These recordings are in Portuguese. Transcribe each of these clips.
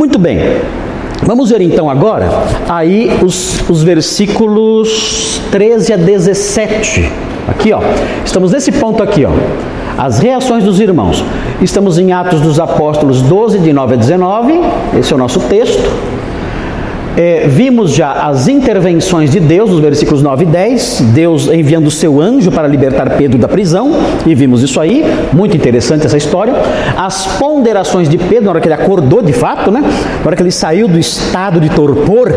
Muito bem. Vamos ver então agora aí os, os versículos 13 a 17. Aqui, ó. Estamos nesse ponto aqui, ó. As reações dos irmãos. Estamos em Atos dos Apóstolos 12, de 9 a 19. Esse é o nosso texto. É, vimos já as intervenções de Deus, nos versículos 9 e 10, Deus enviando o seu anjo para libertar Pedro da prisão, e vimos isso aí, muito interessante essa história. As ponderações de Pedro, na hora que ele acordou de fato, né? na hora que ele saiu do estado de torpor,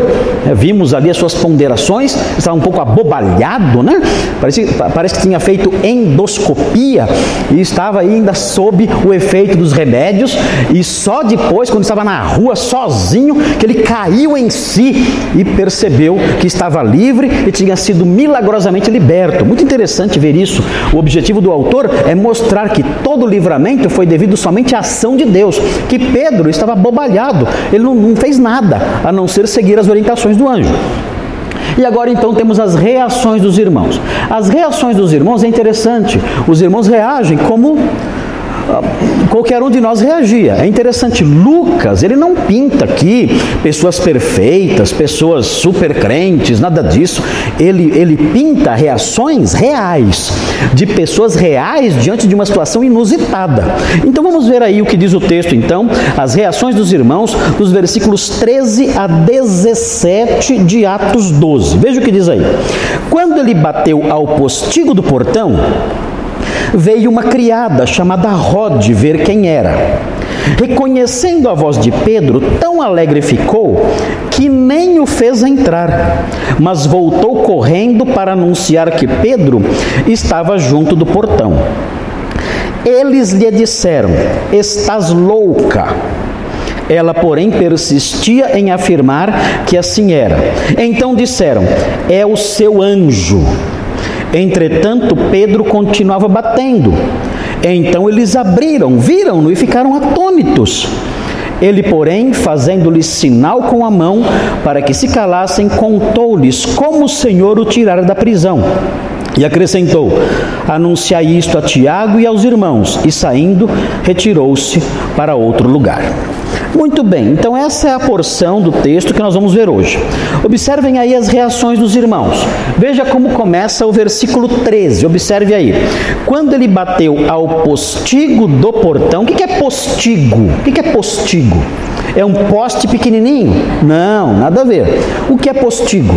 é, vimos ali as suas ponderações, estava um pouco abobalhado, né? Parece, parece que tinha feito endoscopia e estava ainda sob o efeito dos remédios, e só depois, quando estava na rua sozinho, que ele caiu em si e percebeu que estava livre e tinha sido milagrosamente liberto. Muito interessante ver isso. O objetivo do autor é mostrar que todo livramento foi devido somente à ação de Deus, que Pedro estava bobalhado, ele não, não fez nada a não ser seguir as orientações do anjo. E agora então temos as reações dos irmãos. As reações dos irmãos é interessante. Os irmãos reagem como qualquer um de nós reagia. É interessante, Lucas, ele não pinta aqui pessoas perfeitas, pessoas super crentes, nada disso. Ele, ele pinta reações reais, de pessoas reais diante de uma situação inusitada. Então vamos ver aí o que diz o texto, então, as reações dos irmãos, dos versículos 13 a 17 de Atos 12. Veja o que diz aí. Quando ele bateu ao postigo do portão, veio uma criada chamada Rod ver quem era. Reconhecendo a voz de Pedro, tão alegre ficou que nem o fez entrar, mas voltou correndo para anunciar que Pedro estava junto do portão. Eles lhe disseram: Estás louca. Ela, porém, persistia em afirmar que assim era. Então disseram: É o seu anjo. Entretanto, Pedro continuava batendo. Então eles abriram, viram-no e ficaram atônitos. Ele, porém, fazendo-lhes sinal com a mão para que se calassem, contou-lhes como o Senhor o tirara da prisão. E acrescentou: Anunciai isto a Tiago e aos irmãos. E saindo, retirou-se para outro lugar. Muito bem, então essa é a porção do texto que nós vamos ver hoje. Observem aí as reações dos irmãos. Veja como começa o versículo 13. Observe aí. Quando ele bateu ao postigo do portão, o que é postigo? O que é postigo? É um poste pequenininho? Não, nada a ver. O que é postigo?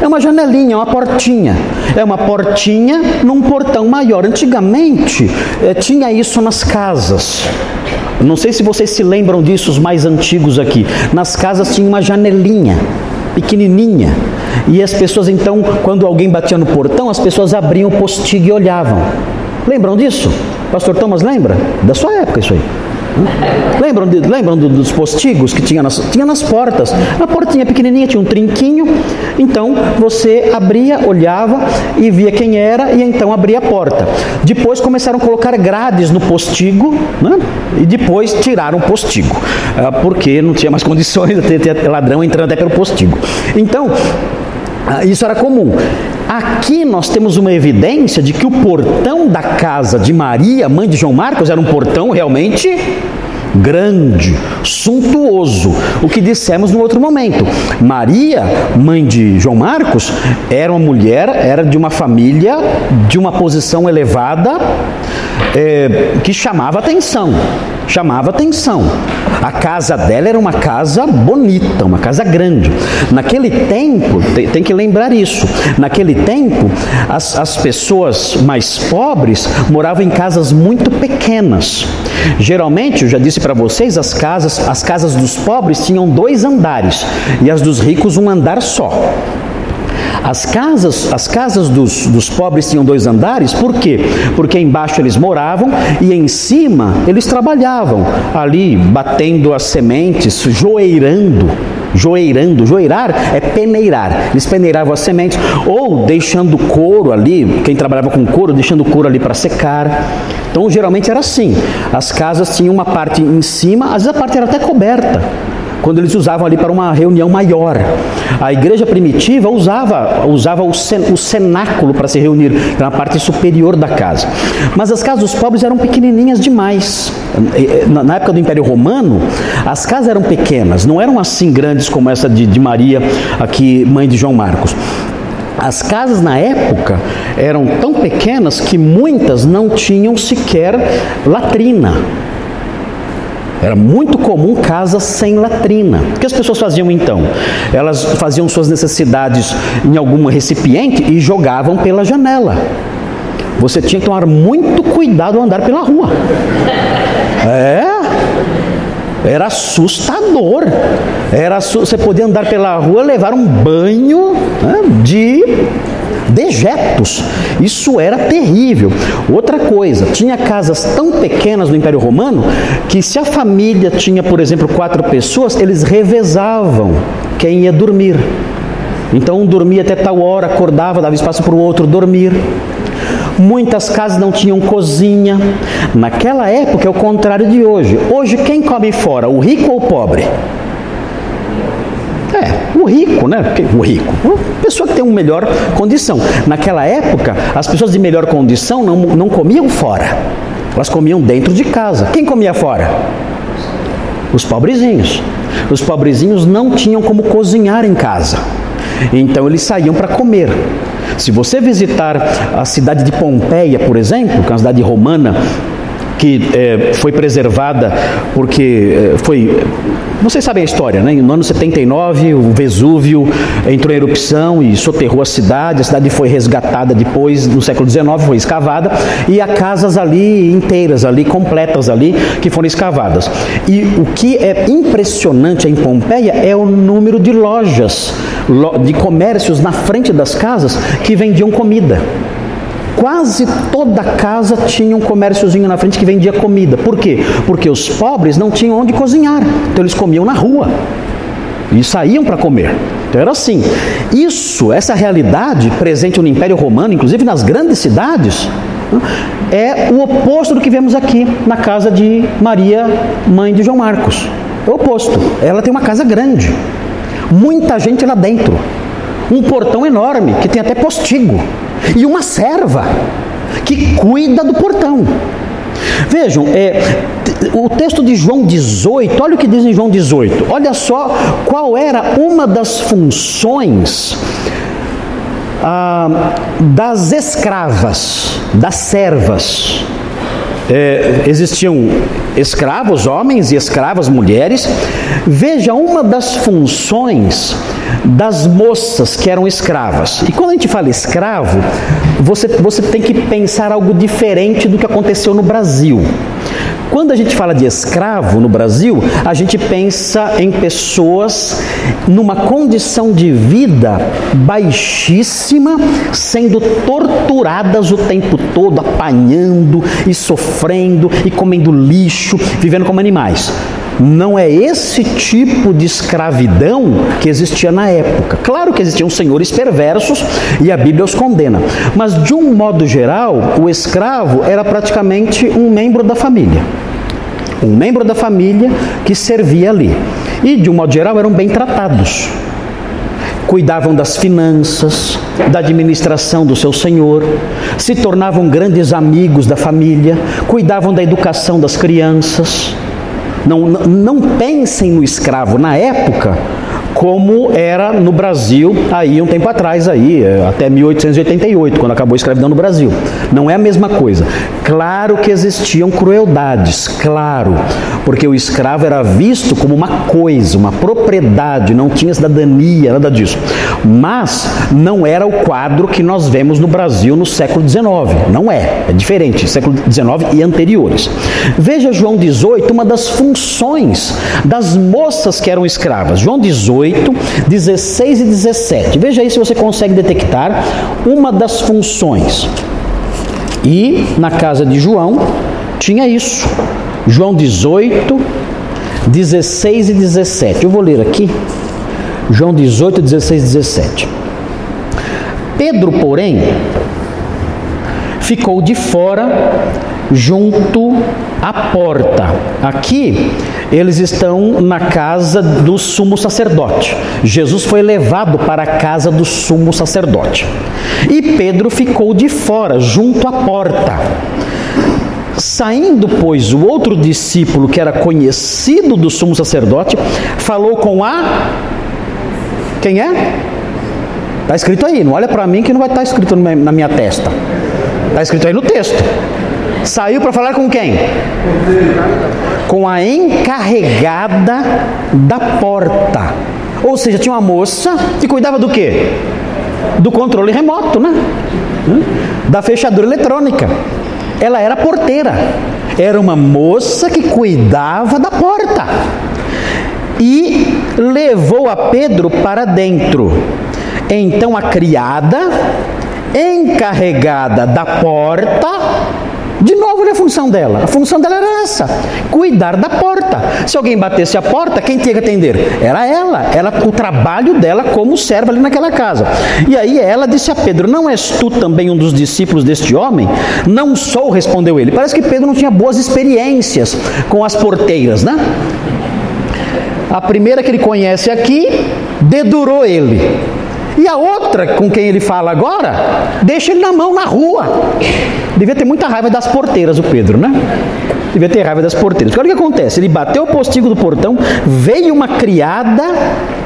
É uma janelinha, uma portinha. É uma portinha num portão maior. Antigamente eh, tinha isso nas casas. Não sei se vocês se lembram disso, os mais antigos aqui. Nas casas tinha uma janelinha pequenininha. E as pessoas então, quando alguém batia no portão, as pessoas abriam o postigo e olhavam. Lembram disso? Pastor Thomas lembra? Da sua época isso aí. Lembram, de, lembram dos postigos que tinha nas, tinha nas portas? A portinha pequenininha tinha um trinquinho, então você abria, olhava e via quem era e então abria a porta. Depois começaram a colocar grades no postigo né? e depois tiraram o postigo, ah, porque não tinha mais condições de ter ladrão entrando até pelo postigo. Então, ah, isso era comum. Aqui nós temos uma evidência de que o portão da casa de Maria, mãe de João Marcos, era um portão realmente grande, suntuoso. O que dissemos no outro momento. Maria, mãe de João Marcos, era uma mulher, era de uma família de uma posição elevada é, que chamava atenção. Chamava atenção. A casa dela era uma casa bonita, uma casa grande. Naquele tempo, tem, tem que lembrar isso, naquele tempo, as, as pessoas mais pobres moravam em casas muito pequenas. Geralmente, eu já disse para vocês, as casas, as casas dos pobres tinham dois andares e as dos ricos um andar só. As casas, as casas dos, dos pobres tinham dois andares, por quê? Porque embaixo eles moravam e em cima eles trabalhavam, ali batendo as sementes, joeirando joeirando. Joeirar é peneirar. Eles peneiravam as sementes ou deixando couro ali, quem trabalhava com couro, deixando couro ali para secar. Então, geralmente era assim. As casas tinham uma parte em cima, às vezes a parte era até coberta quando eles usavam ali para uma reunião maior. A igreja primitiva usava, usava o, o cenáculo para se reunir, na parte superior da casa. Mas as casas dos pobres eram pequenininhas demais. Na época do Império Romano, as casas eram pequenas, não eram assim grandes como essa de, de Maria, aqui, mãe de João Marcos. As casas na época eram tão pequenas que muitas não tinham sequer latrina. Era muito comum casas sem latrina. O que as pessoas faziam então? Elas faziam suas necessidades em algum recipiente e jogavam pela janela. Você tinha que tomar muito cuidado ao andar pela rua. É. Era assustador. Era, você podia andar pela rua, levar um banho né, de dejetos. Isso era terrível. Outra coisa, tinha casas tão pequenas no Império Romano que se a família tinha, por exemplo, quatro pessoas, eles revezavam quem ia dormir. Então um dormia até tal hora, acordava, dava espaço para o outro dormir. Muitas casas não tinham cozinha. Naquela época é o contrário de hoje. Hoje quem come fora, o rico ou o pobre? É, o rico, né? O rico. A pessoa que tem uma melhor condição. Naquela época, as pessoas de melhor condição não, não comiam fora. Elas comiam dentro de casa. Quem comia fora? Os pobrezinhos. Os pobrezinhos não tinham como cozinhar em casa. Então eles saíam para comer. Se você visitar a cidade de Pompeia, por exemplo, que é uma cidade romana, que é, foi preservada porque é, foi. Vocês sabem a história, né? No ano 79, o Vesúvio entrou em erupção e soterrou a cidade. A cidade foi resgatada depois, no século XIX, foi escavada e há casas ali inteiras, ali completas ali, que foram escavadas. E o que é impressionante em Pompeia é o número de lojas, de comércios na frente das casas que vendiam comida. Quase toda casa tinha um comérciozinho na frente que vendia comida. Por quê? Porque os pobres não tinham onde cozinhar. Então eles comiam na rua. E saíam para comer. Então era assim. Isso, essa realidade presente no Império Romano, inclusive nas grandes cidades, é o oposto do que vemos aqui na casa de Maria, mãe de João Marcos. É o oposto. Ela tem uma casa grande. Muita gente lá dentro. Um portão enorme, que tem até postigo e uma serva que cuida do portão. Vejam, é, o texto de João 18, olha o que diz em João 18. Olha só qual era uma das funções ah, das escravas, das servas. É, existiam escravos, homens e escravas, mulheres. Veja, uma das funções das moças que eram escravas. E quando a gente fala escravo, você, você tem que pensar algo diferente do que aconteceu no Brasil. Quando a gente fala de escravo no Brasil, a gente pensa em pessoas numa condição de vida baixíssima, sendo torturadas o tempo todo, apanhando e sofrendo e comendo lixo, vivendo como animais. Não é esse tipo de escravidão que existia na época. Claro que existiam senhores perversos e a Bíblia os condena, mas de um modo geral, o escravo era praticamente um membro da família. Um membro da família que servia ali. E de um modo geral eram bem tratados cuidavam das finanças, da administração do seu senhor, se tornavam grandes amigos da família, cuidavam da educação das crianças. Não, não pensem no escravo. Na época como era no Brasil aí um tempo atrás aí, é, até 1888, quando acabou a escravidão no Brasil. Não é a mesma coisa. Claro que existiam crueldades, claro, porque o escravo era visto como uma coisa, uma propriedade, não tinha cidadania, nada disso. Mas não era o quadro que nós vemos no Brasil no século XIX. Não é, é diferente, século XIX e anteriores. Veja João 18, uma das funções das moças que eram escravas. João 18 18, 16 e 17. Veja aí se você consegue detectar uma das funções. E na casa de João tinha isso. João 18, 16 e 17. Eu vou ler aqui. João 18, 16 e 17. Pedro, porém, ficou de fora junto à porta. Aqui eles estão na casa do sumo sacerdote. Jesus foi levado para a casa do sumo sacerdote. E Pedro ficou de fora, junto à porta. Saindo, pois, o outro discípulo, que era conhecido do sumo sacerdote, falou com a. Quem é? Está escrito aí, não olha para mim que não vai estar tá escrito na minha testa. Está escrito aí no texto. Saiu para falar com quem? Com a encarregada da porta. Ou seja, tinha uma moça que cuidava do quê? Do controle remoto, né? Hum? Da fechadura eletrônica. Ela era porteira. Era uma moça que cuidava da porta. E levou a Pedro para dentro. Então a criada, encarregada da porta, de novo, olha a função dela. A função dela era essa: cuidar da porta. Se alguém batesse a porta, quem tinha que atender? Era ela. Era o trabalho dela como serva ali naquela casa. E aí ela disse a Pedro: Não és tu também um dos discípulos deste homem? Não sou, respondeu ele. Parece que Pedro não tinha boas experiências com as porteiras, né? A primeira que ele conhece aqui dedurou ele. E a outra com quem ele fala agora, deixa ele na mão na rua. Devia ter muita raiva das porteiras, o Pedro, né? Devia ter raiva das porteiras. Olha o que acontece: ele bateu o postigo do portão, veio uma criada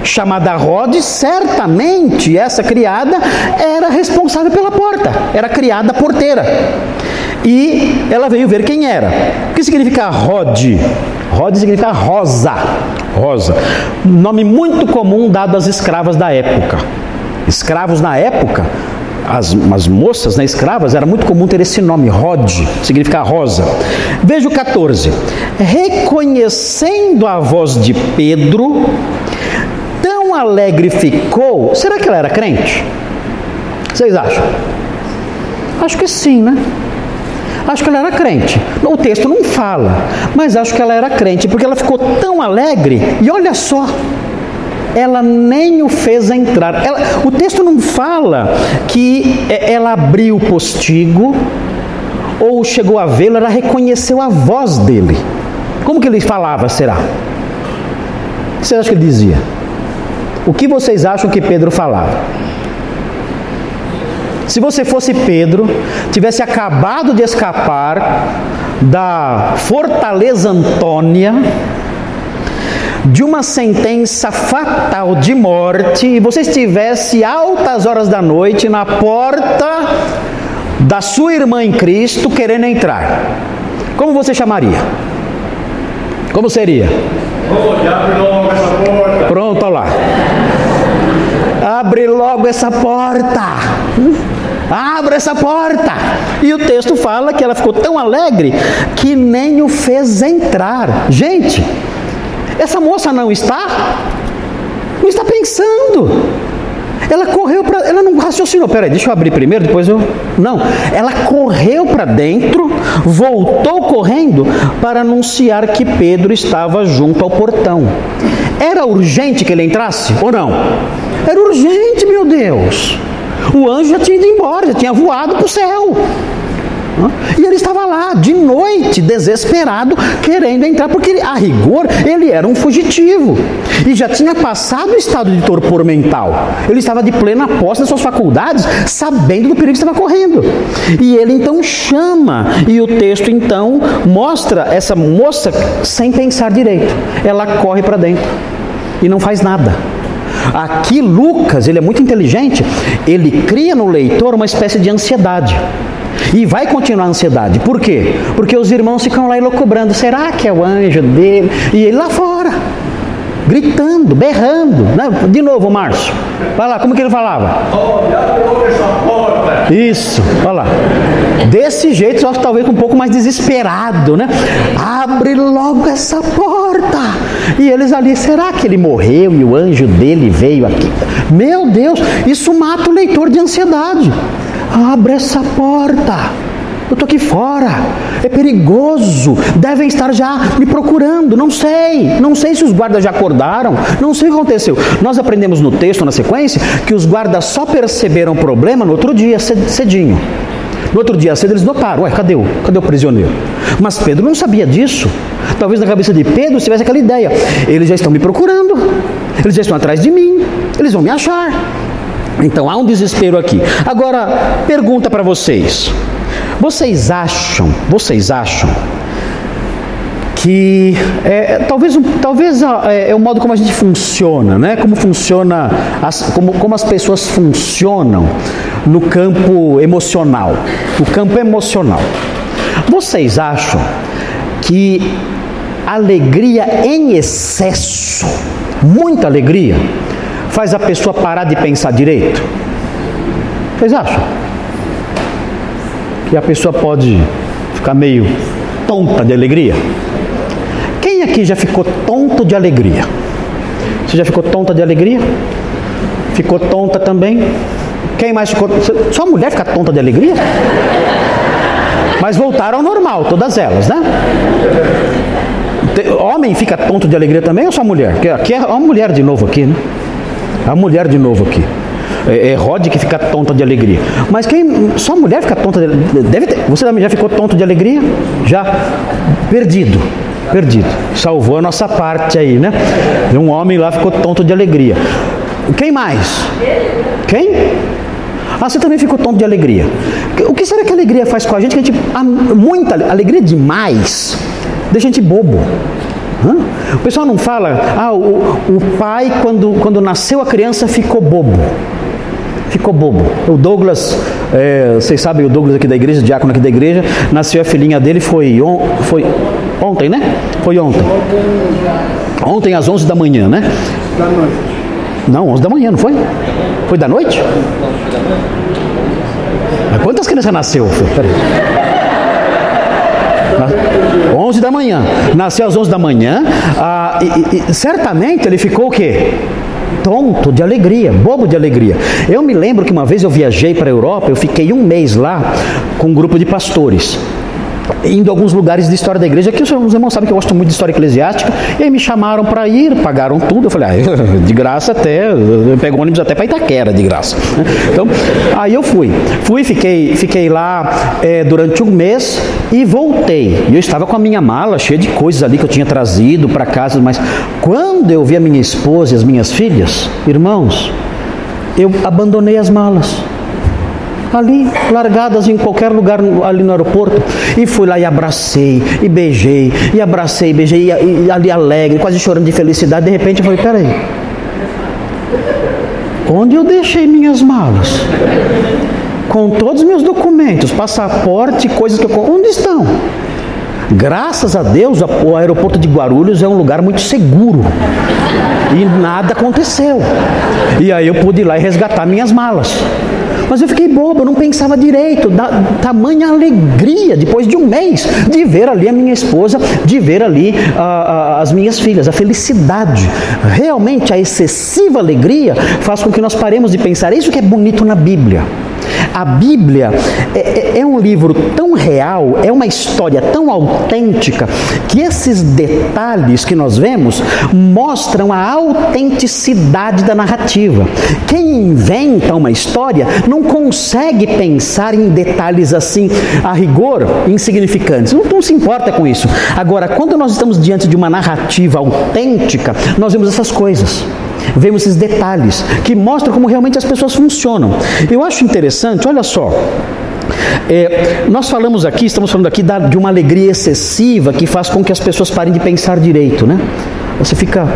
chamada Rod, certamente essa criada era responsável pela porta, era criada porteira. E ela veio ver quem era. O que significa Rod? Rod significa rosa. Rosa. Nome muito comum dado às escravas da época. Escravos na época, as, as moças né, escravas, era muito comum ter esse nome, Rod, significa rosa. Veja o 14. Reconhecendo a voz de Pedro, tão alegre ficou. Será que ela era crente? Vocês acham? Acho que sim, né? Acho que ela era crente. O texto não fala, mas acho que ela era crente, porque ela ficou tão alegre, e olha só, ela nem o fez entrar. Ela, o texto não fala que ela abriu o postigo ou chegou a vê-lo, ela reconheceu a voz dele. Como que ele falava, será? O que vocês acham que ele dizia? O que vocês acham que Pedro falava? Se você fosse Pedro, tivesse acabado de escapar da fortaleza Antônia, de uma sentença fatal de morte e você estivesse altas horas da noite na porta da sua irmã em Cristo querendo entrar, como você chamaria? Como seria? abre logo essa porta. Pronto, olha lá. Abre logo essa porta. Abra essa porta. E o texto fala que ela ficou tão alegre que nem o fez entrar. Gente, essa moça não está? Não está pensando. Ela correu para. Ela não raciocinou. Peraí, deixa eu abrir primeiro, depois eu. Não. Ela correu para dentro, voltou correndo para anunciar que Pedro estava junto ao portão. Era urgente que ele entrasse ou não? Era urgente, meu Deus. O anjo já tinha ido embora, já tinha voado para o céu. E ele estava lá, de noite, desesperado, querendo entrar, porque a rigor ele era um fugitivo. E já tinha passado o estado de torpor mental. Ele estava de plena posse das suas faculdades, sabendo do perigo que estava correndo. E ele então chama, e o texto então mostra essa moça sem pensar direito. Ela corre para dentro e não faz nada. Aqui Lucas, ele é muito inteligente, ele cria no leitor uma espécie de ansiedade. E vai continuar a ansiedade. Por quê? Porque os irmãos ficam lá elocubrando. Será que é o anjo dele? E ele lá fora, gritando, berrando. Né? De novo, Márcio. Vai lá, como que ele falava? Isso, olha lá. Desse jeito, só que talvez um pouco mais desesperado, né? Abre logo essa porta. E eles ali, será que ele morreu e o anjo dele veio aqui? Meu Deus, isso mata o leitor de ansiedade. Abre essa porta. Eu estou aqui fora, é perigoso, devem estar já me procurando, não sei, não sei se os guardas já acordaram, não sei o que aconteceu. Nós aprendemos no texto, na sequência, que os guardas só perceberam o problema no outro dia, cedinho. No outro dia cedo eles notaram, ué, cadê o, cadê o prisioneiro? Mas Pedro não sabia disso. Talvez na cabeça de Pedro tivesse aquela ideia. Eles já estão me procurando, eles já estão atrás de mim, eles vão me achar. Então há um desespero aqui. Agora, pergunta para vocês. Vocês acham, vocês acham que é, talvez, talvez é, é, o modo como a gente funciona, né? como funciona, as, como, como as pessoas funcionam no campo emocional. No campo emocional. Vocês acham que alegria em excesso, muita alegria, faz a pessoa parar de pensar direito? Vocês acham? Que a pessoa pode ficar meio tonta de alegria? Quem aqui já ficou tonto de alegria? Você já ficou tonta de alegria? Ficou tonta também? Quem mais ficou? Só mulher fica tonta de alegria? Mas voltaram ao normal, todas elas, né? Homem fica tonto de alegria também ou só mulher? Aqui é uma mulher de novo aqui, né? A mulher de novo aqui. É, é Rod que fica tonta de alegria. Mas quem. Só mulher fica tonta de Deve ter, Você também já ficou tonto de alegria? Já? Perdido perdido. Salvou a nossa parte aí, né? Um homem lá ficou tonto de alegria. Quem mais? Quem? Ah, você também ficou tonto de alegria. O que será que a alegria faz com a gente? Que a gente muita alegria demais deixa a gente bobo. Hã? O pessoal não fala, ah, o, o pai, quando, quando nasceu a criança, ficou bobo. Ficou bobo. O Douglas, é, vocês sabem, o Douglas aqui da igreja, o diácono aqui da igreja, nasceu a filhinha dele, foi, on, foi Ontem, né? Foi ontem. Ontem às 11 da manhã, né? Da noite. Não, 11 da manhã, não foi? Foi da noite? Mas quantas crianças nasceu? Peraí. 11 da manhã. Nasceu às 11 da manhã. Ah, e, e, certamente ele ficou o quê? tonto de alegria, bobo de alegria. Eu me lembro que uma vez eu viajei para a Europa, eu fiquei um mês lá com um grupo de pastores indo a alguns lugares de história da igreja, que os irmãos sabem que eu gosto muito de história eclesiástica, e aí me chamaram para ir, pagaram tudo, eu falei, ah, de graça até, eu pego ônibus até para Itaquera, de graça. Então, aí eu fui, fui, fiquei, fiquei lá é, durante um mês e voltei, eu estava com a minha mala cheia de coisas ali que eu tinha trazido para casa, mas quando eu vi a minha esposa e as minhas filhas, irmãos, eu abandonei as malas ali, largadas em qualquer lugar ali no aeroporto. E fui lá e abracei, e beijei, e abracei, beijei, e, e ali alegre, quase chorando de felicidade. De repente eu falei: peraí, onde eu deixei minhas malas? Com todos os meus documentos, passaporte, coisas que eu. Onde estão? Graças a Deus, o aeroporto de Guarulhos é um lugar muito seguro. E nada aconteceu. E aí eu pude ir lá e resgatar minhas malas. Mas eu fiquei bobo, eu não pensava direito, da tamanha alegria, depois de um mês, de ver ali a minha esposa, de ver ali uh, uh, as minhas filhas, a felicidade. Realmente a excessiva alegria faz com que nós paremos de pensar, é isso que é bonito na Bíblia. A Bíblia é, é, é, um livro tão real, é uma história tão autêntica, que esses detalhes que nós vemos mostram a autenticidade da narrativa. Quem inventa uma história não consegue pensar em detalhes assim, a rigor, insignificantes. Não, não se importa com isso. Agora, quando nós estamos diante de uma narrativa autêntica, nós vemos essas coisas vemos esses detalhes que mostram como realmente as pessoas funcionam. Eu acho interessante, olha só. É, nós falamos aqui, estamos falando aqui da, de uma alegria excessiva que faz com que as pessoas parem de pensar direito, né? Você fica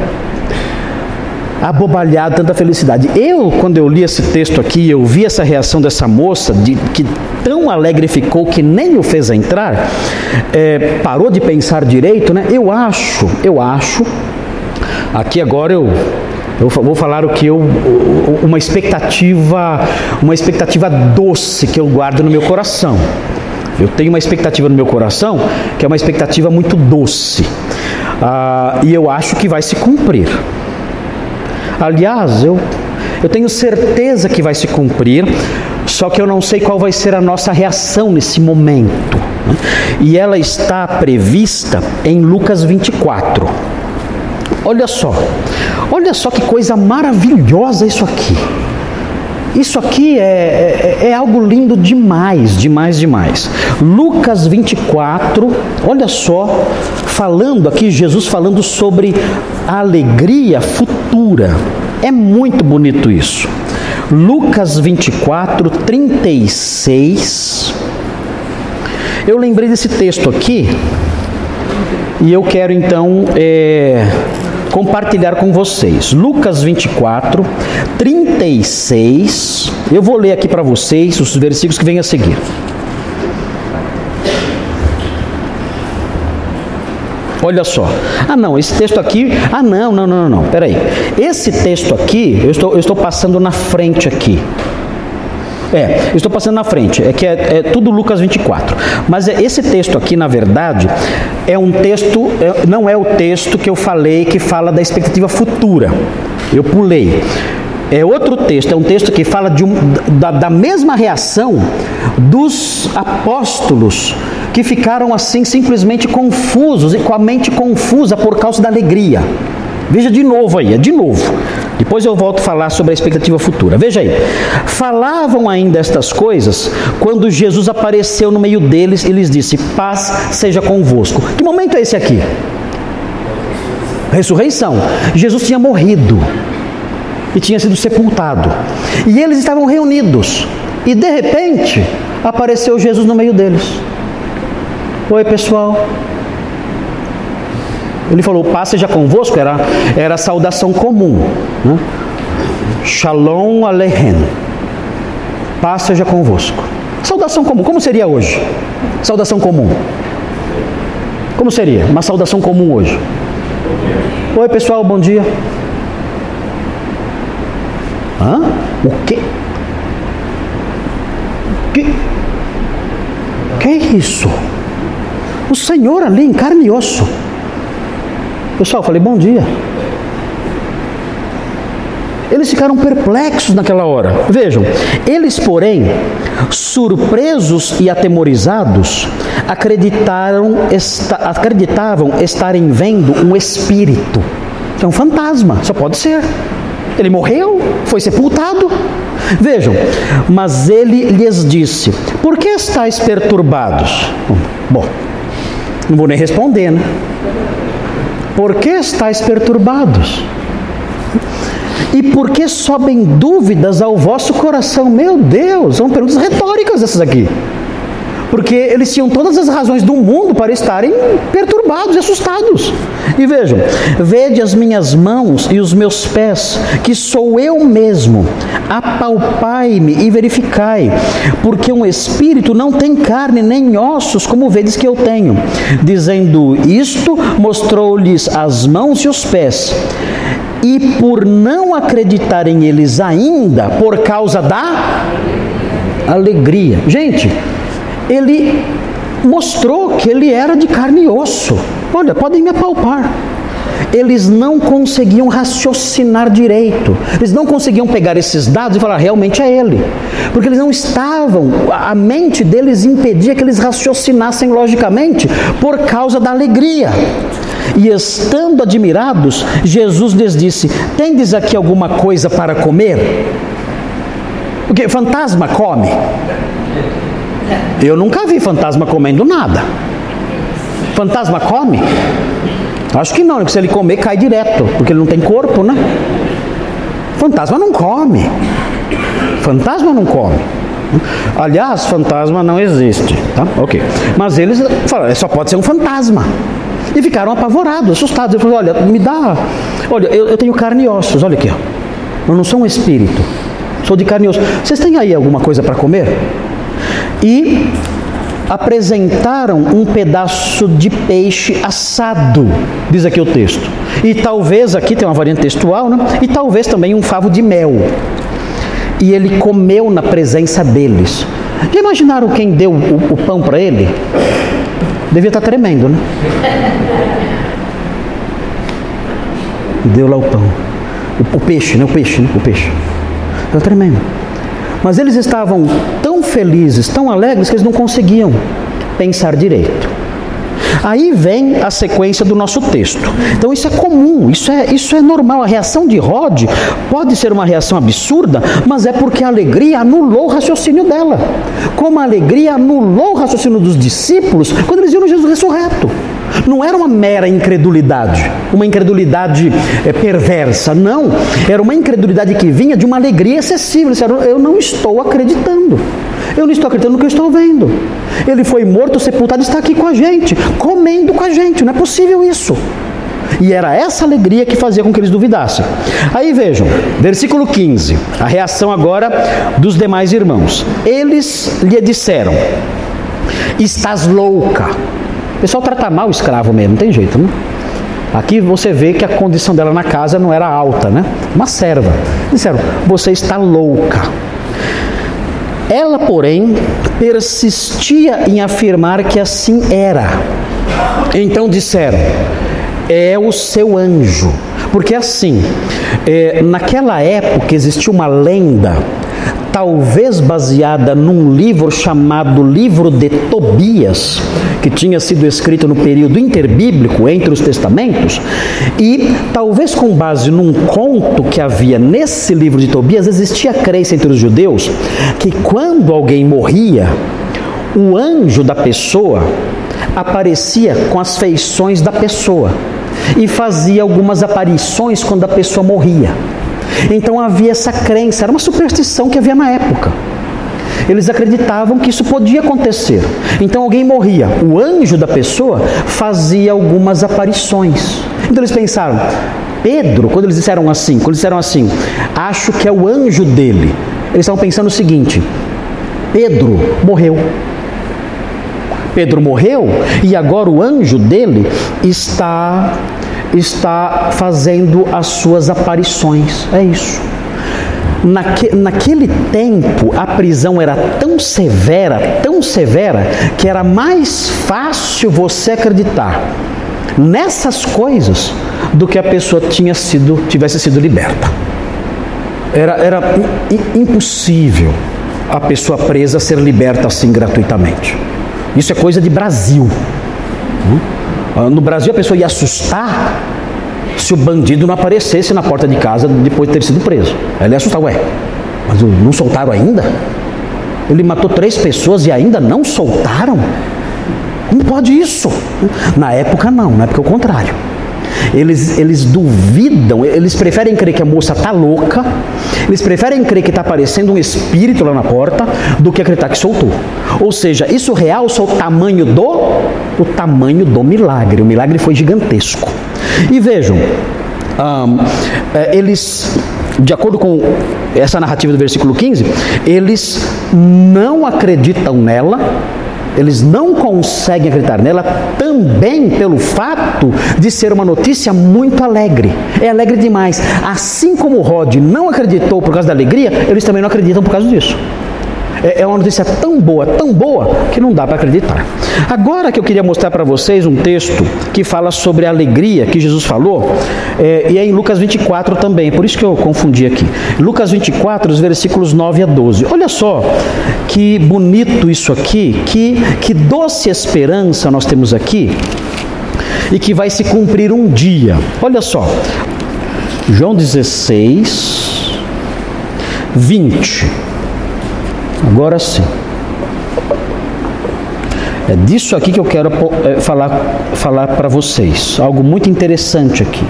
abobalhado, tanta felicidade. Eu, quando eu li esse texto aqui, eu vi essa reação dessa moça, de, que tão alegre ficou que nem o fez entrar, é, parou de pensar direito, né? Eu acho, eu acho, aqui agora eu eu vou falar o que eu uma expectativa, uma expectativa doce que eu guardo no meu coração. Eu tenho uma expectativa no meu coração que é uma expectativa muito doce. Ah, e eu acho que vai se cumprir. Aliás, eu, eu tenho certeza que vai se cumprir, só que eu não sei qual vai ser a nossa reação nesse momento. Né? E ela está prevista em Lucas 24. Olha só, olha só que coisa maravilhosa isso aqui. Isso aqui é, é, é, algo lindo demais, demais, demais. Lucas 24, olha só, falando aqui, Jesus falando sobre a alegria futura. É muito bonito isso. Lucas 24, 36. Eu lembrei desse texto aqui e eu quero então é, compartilhar com vocês. Lucas 24, 36. Eu vou ler aqui para vocês os versículos que vêm a seguir. Olha só. Ah, não, esse texto aqui. Ah, não, não, não, não. Peraí. Esse texto aqui, eu estou, eu estou passando na frente aqui. É, eu estou passando na frente, é que é, é tudo Lucas 24. Mas é, esse texto aqui, na verdade, é um texto, é, não é o texto que eu falei que fala da expectativa futura. Eu pulei. É outro texto, é um texto que fala de um, da, da mesma reação dos apóstolos que ficaram assim simplesmente confusos e com a mente confusa por causa da alegria. Veja de novo aí, é de novo. Depois eu volto a falar sobre a expectativa futura. Veja aí. Falavam ainda estas coisas quando Jesus apareceu no meio deles e lhes disse: Paz seja convosco. Que momento é esse aqui? Ressurreição. Jesus tinha morrido e tinha sido sepultado. E eles estavam reunidos. E de repente apareceu Jesus no meio deles. Oi, pessoal. Ele falou: paz seja convosco, era, era saudação comum. Né? Shalom Aleichem. Paz seja convosco. Saudação comum, como seria hoje? Saudação comum. Como seria uma saudação comum hoje? Oi pessoal, bom dia. Hã? O quê? Que? Que é isso? O Senhor ali em carne e osso. Pessoal, falei bom dia. Eles ficaram perplexos naquela hora. Vejam, eles, porém, surpresos e atemorizados, acreditaram, esta, acreditavam estarem vendo um espírito. É um fantasma, só pode ser. Ele morreu, foi sepultado. Vejam, mas ele lhes disse: Por que estáis perturbados? Bom, não vou nem responder, né? Por que estáis perturbados? E por que sobem dúvidas ao vosso coração? Meu Deus, são perguntas retóricas essas aqui. Porque eles tinham todas as razões do mundo para estarem perturbados e assustados. E vejam: vede as minhas mãos e os meus pés, que sou eu mesmo. Apalpai-me e verificai, porque um espírito não tem carne nem ossos, como vedes que eu tenho. Dizendo isto, mostrou-lhes as mãos e os pés e por não acreditarem eles ainda, por causa da alegria. Gente, ele mostrou que ele era de carne e osso. Olha, podem me apalpar. Eles não conseguiam raciocinar direito. Eles não conseguiam pegar esses dados e falar, realmente é ele. Porque eles não estavam, a mente deles impedia que eles raciocinassem logicamente por causa da alegria. E estando admirados, Jesus lhes disse: Tendes aqui alguma coisa para comer? Porque fantasma come. Eu nunca vi fantasma comendo nada. Fantasma come? Acho que não, porque se ele comer, cai direto, porque ele não tem corpo, né? Fantasma não come. Fantasma não come. Aliás, fantasma não existe, tá? Ok. Mas eles falaram, só pode ser um fantasma. E ficaram apavorados, assustados. Eu falei, olha, me dá. Olha, eu, eu tenho carne e ossos, olha aqui, ó. Eu não sou um espírito. Sou de carne e ossos. Vocês têm aí alguma coisa para comer? E apresentaram um pedaço de peixe assado, diz aqui o texto. E talvez, aqui tem uma variante textual, né? E talvez também um favo de mel. E ele comeu na presença deles. Já imaginaram quem deu o, o pão para ele? Devia estar tremendo, né? Deu lá o pão. O, o peixe, né? O peixe, né? O peixe. Estava tremendo. Mas eles estavam felizes, tão alegres, que eles não conseguiam pensar direito. Aí vem a sequência do nosso texto. Então isso é comum, isso é, isso é normal. A reação de Rod pode ser uma reação absurda, mas é porque a alegria anulou o raciocínio dela. Como a alegria anulou o raciocínio dos discípulos quando eles viram Jesus ressurreto. Não era uma mera incredulidade, uma incredulidade é, perversa, não. Era uma incredulidade que vinha de uma alegria excessiva. Disseram: Eu não estou acreditando. Eu não estou acreditando no que eu estou vendo. Ele foi morto, sepultado, está aqui com a gente, comendo com a gente. Não é possível isso. E era essa alegria que fazia com que eles duvidassem. Aí vejam, versículo 15, a reação agora dos demais irmãos. Eles lhe disseram: Estás louca. Pessoal trata mal o escravo mesmo, não tem jeito, não? Aqui você vê que a condição dela na casa não era alta, né? Uma serva. Disseram: Você está louca. Ela, porém, persistia em afirmar que assim era. Então disseram: é o seu anjo. Porque assim, é, naquela época existia uma lenda, talvez baseada num livro chamado Livro de Tobias, que tinha sido escrito no período interbíblico entre os testamentos, e talvez com base num conto que havia nesse livro de Tobias, existia a crença entre os judeus que quando alguém morria, o anjo da pessoa aparecia com as feições da pessoa e fazia algumas aparições quando a pessoa morria. Então havia essa crença, era uma superstição que havia na época. Eles acreditavam que isso podia acontecer. Então alguém morria, o anjo da pessoa fazia algumas aparições. Então eles pensaram, Pedro, quando eles disseram assim, quando disseram assim, acho que é o anjo dele, eles estavam pensando o seguinte: Pedro morreu. Pedro morreu e agora o anjo dele está está fazendo as suas aparições. É isso. Naque, naquele tempo, a prisão era tão severa, tão severa, que era mais fácil você acreditar nessas coisas do que a pessoa tinha sido, tivesse sido liberta. Era, era impossível a pessoa presa ser liberta assim gratuitamente. Isso é coisa de Brasil. Ah, no Brasil a pessoa ia assustar se o bandido não aparecesse na porta de casa depois de ter sido preso. Ele ia assustar, ué, mas não soltaram ainda? Ele matou três pessoas e ainda não soltaram? Como pode isso? Na época não, na época é o contrário. Eles, eles duvidam, eles preferem crer que a moça está louca, eles preferem crer que está aparecendo um espírito lá na porta, do que acreditar que soltou. Ou seja, isso realça o tamanho do, o tamanho do milagre. O milagre foi gigantesco. E vejam, um, eles, de acordo com essa narrativa do versículo 15, eles não acreditam nela, eles não conseguem acreditar nela também pelo fato de ser uma notícia muito alegre. É alegre demais. Assim como Rod não acreditou por causa da alegria, eles também não acreditam por causa disso. É, é uma notícia tão boa, tão boa, que não dá para acreditar. Agora que eu queria mostrar para vocês um texto que fala sobre a alegria que Jesus falou, é, e é em Lucas 24 também, por isso que eu confundi aqui. Lucas 24, os versículos 9 a 12. Olha só que bonito isso aqui, que, que doce esperança nós temos aqui e que vai se cumprir um dia. Olha só, João 16, 20. Agora sim. É disso aqui que eu quero é, falar, falar para vocês. Algo muito interessante aqui.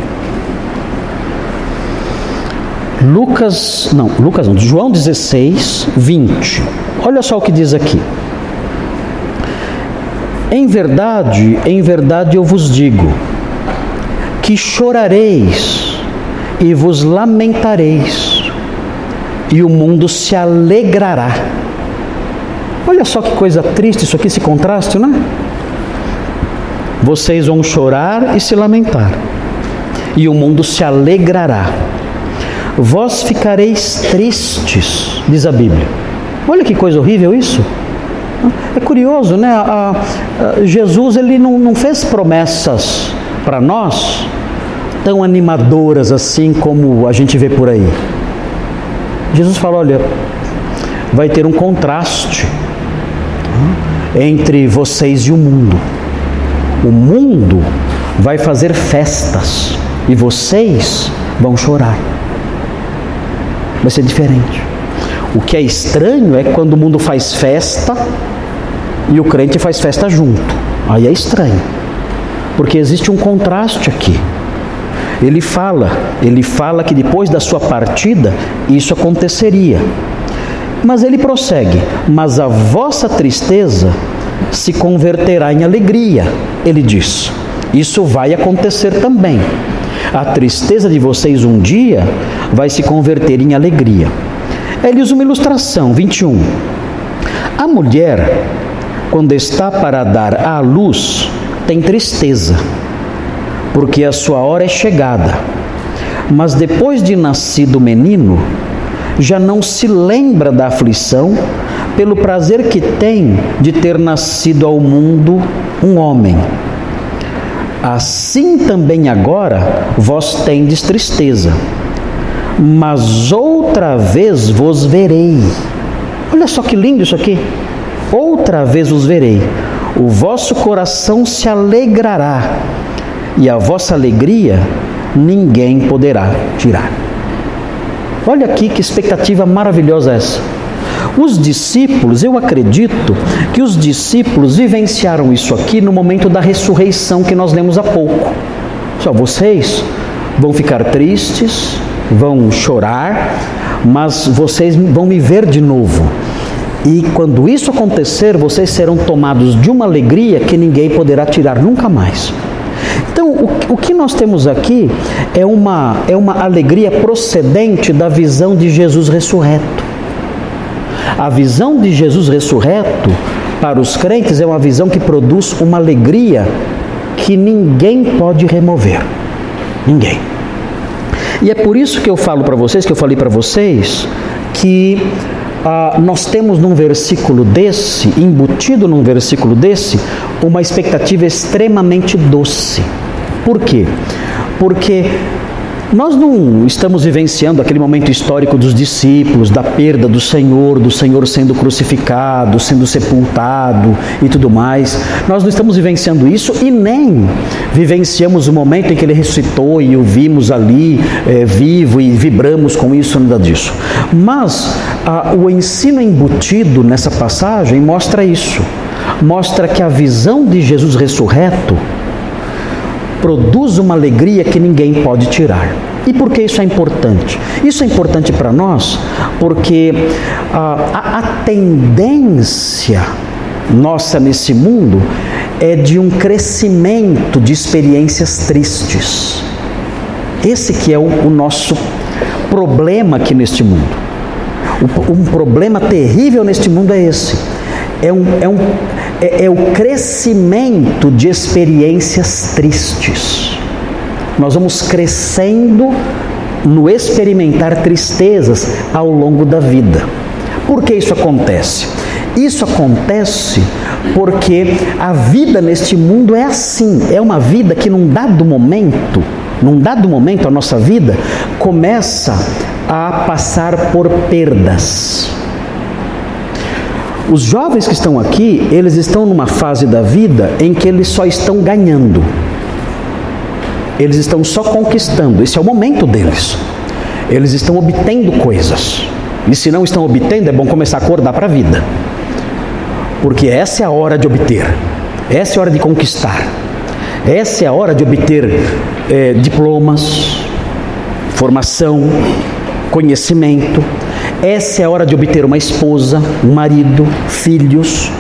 Lucas, não, Lucas não, João 16, 20. Olha só o que diz aqui. Em verdade, em verdade eu vos digo, que chorareis e vos lamentareis, e o mundo se alegrará Olha só que coisa triste isso aqui, esse contraste, não é? Vocês vão chorar e se lamentar, e o mundo se alegrará. Vós ficareis tristes, diz a Bíblia. Olha que coisa horrível isso. É curioso, né? A, a, Jesus ele não, não fez promessas para nós tão animadoras assim como a gente vê por aí. Jesus fala: olha, vai ter um contraste entre vocês e o mundo. O mundo vai fazer festas e vocês vão chorar. Vai ser diferente. O que é estranho é quando o mundo faz festa e o crente faz festa junto. Aí é estranho. Porque existe um contraste aqui. Ele fala, ele fala que depois da sua partida isso aconteceria. Mas ele prossegue: "Mas a vossa tristeza se converterá em alegria", ele diz. Isso vai acontecer também. A tristeza de vocês um dia vai se converter em alegria. Ele usa uma ilustração, 21. A mulher, quando está para dar à luz, tem tristeza, porque a sua hora é chegada. Mas depois de nascido o menino, já não se lembra da aflição pelo prazer que tem de ter nascido ao mundo um homem. Assim também agora vós tendes tristeza, mas outra vez vos verei. Olha só que lindo isso aqui. Outra vez vos verei. O vosso coração se alegrará, e a vossa alegria ninguém poderá tirar. Olha aqui que expectativa maravilhosa essa. Os discípulos, eu acredito que os discípulos vivenciaram isso aqui no momento da ressurreição que nós lemos há pouco. Só vocês vão ficar tristes, vão chorar, mas vocês vão me ver de novo. E quando isso acontecer, vocês serão tomados de uma alegria que ninguém poderá tirar nunca mais. O, o que nós temos aqui é uma, é uma alegria procedente da visão de Jesus ressurreto. A visão de Jesus ressurreto para os crentes é uma visão que produz uma alegria que ninguém pode remover. Ninguém. E é por isso que eu falo para vocês, que eu falei para vocês, que ah, nós temos num versículo desse, embutido num versículo desse, uma expectativa extremamente doce. Por quê? Porque nós não estamos vivenciando aquele momento histórico dos discípulos, da perda do Senhor, do Senhor sendo crucificado, sendo sepultado e tudo mais. Nós não estamos vivenciando isso e nem vivenciamos o momento em que ele ressuscitou e o vimos ali é, vivo e vibramos com isso, nada disso. Mas a, o ensino embutido nessa passagem mostra isso. Mostra que a visão de Jesus ressurreto produz uma alegria que ninguém pode tirar. E por que isso é importante? Isso é importante para nós porque ah, a, a tendência nossa nesse mundo é de um crescimento de experiências tristes. Esse que é o, o nosso problema aqui neste mundo. O, um problema terrível neste mundo é esse. É um, é um, é, é o crescimento de experiências tristes. Nós vamos crescendo no experimentar tristezas ao longo da vida. Por que isso acontece? Isso acontece porque a vida neste mundo é assim, é uma vida que num dado momento, num dado momento a nossa vida começa a passar por perdas. Os jovens que estão aqui, eles estão numa fase da vida em que eles só estão ganhando. Eles estão só conquistando. Esse é o momento deles. Eles estão obtendo coisas. E se não estão obtendo, é bom começar a acordar para a vida. Porque essa é a hora de obter. Essa é a hora de conquistar. Essa é a hora de obter é, diplomas, formação, conhecimento. Essa é a hora de obter uma esposa, um marido, filhos.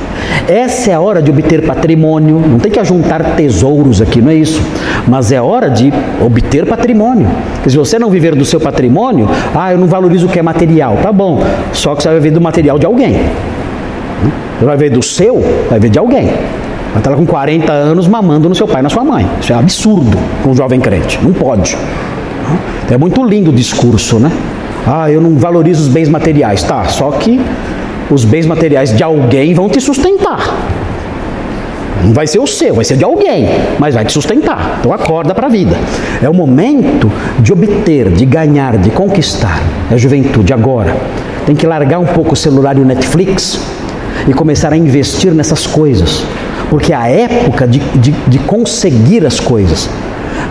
Essa é a hora de obter patrimônio. Não tem que ajuntar tesouros aqui, não é isso. Mas é a hora de obter patrimônio. Porque se você não viver do seu patrimônio, ah, eu não valorizo o que é material. Tá bom. Só que você vai viver do material de alguém. Você vai ver do seu, vai ver de alguém. Vai estar lá com 40 anos mamando no seu pai e na sua mãe. Isso é absurdo com um jovem crente. Não pode. É muito lindo o discurso, né? Ah, eu não valorizo os bens materiais. Tá, só que os bens materiais de alguém vão te sustentar. Não vai ser o seu, vai ser de alguém, mas vai te sustentar. Então acorda para a vida. É o momento de obter, de ganhar, de conquistar. É a juventude agora. Tem que largar um pouco o celular e o Netflix e começar a investir nessas coisas. porque é a época de, de, de conseguir as coisas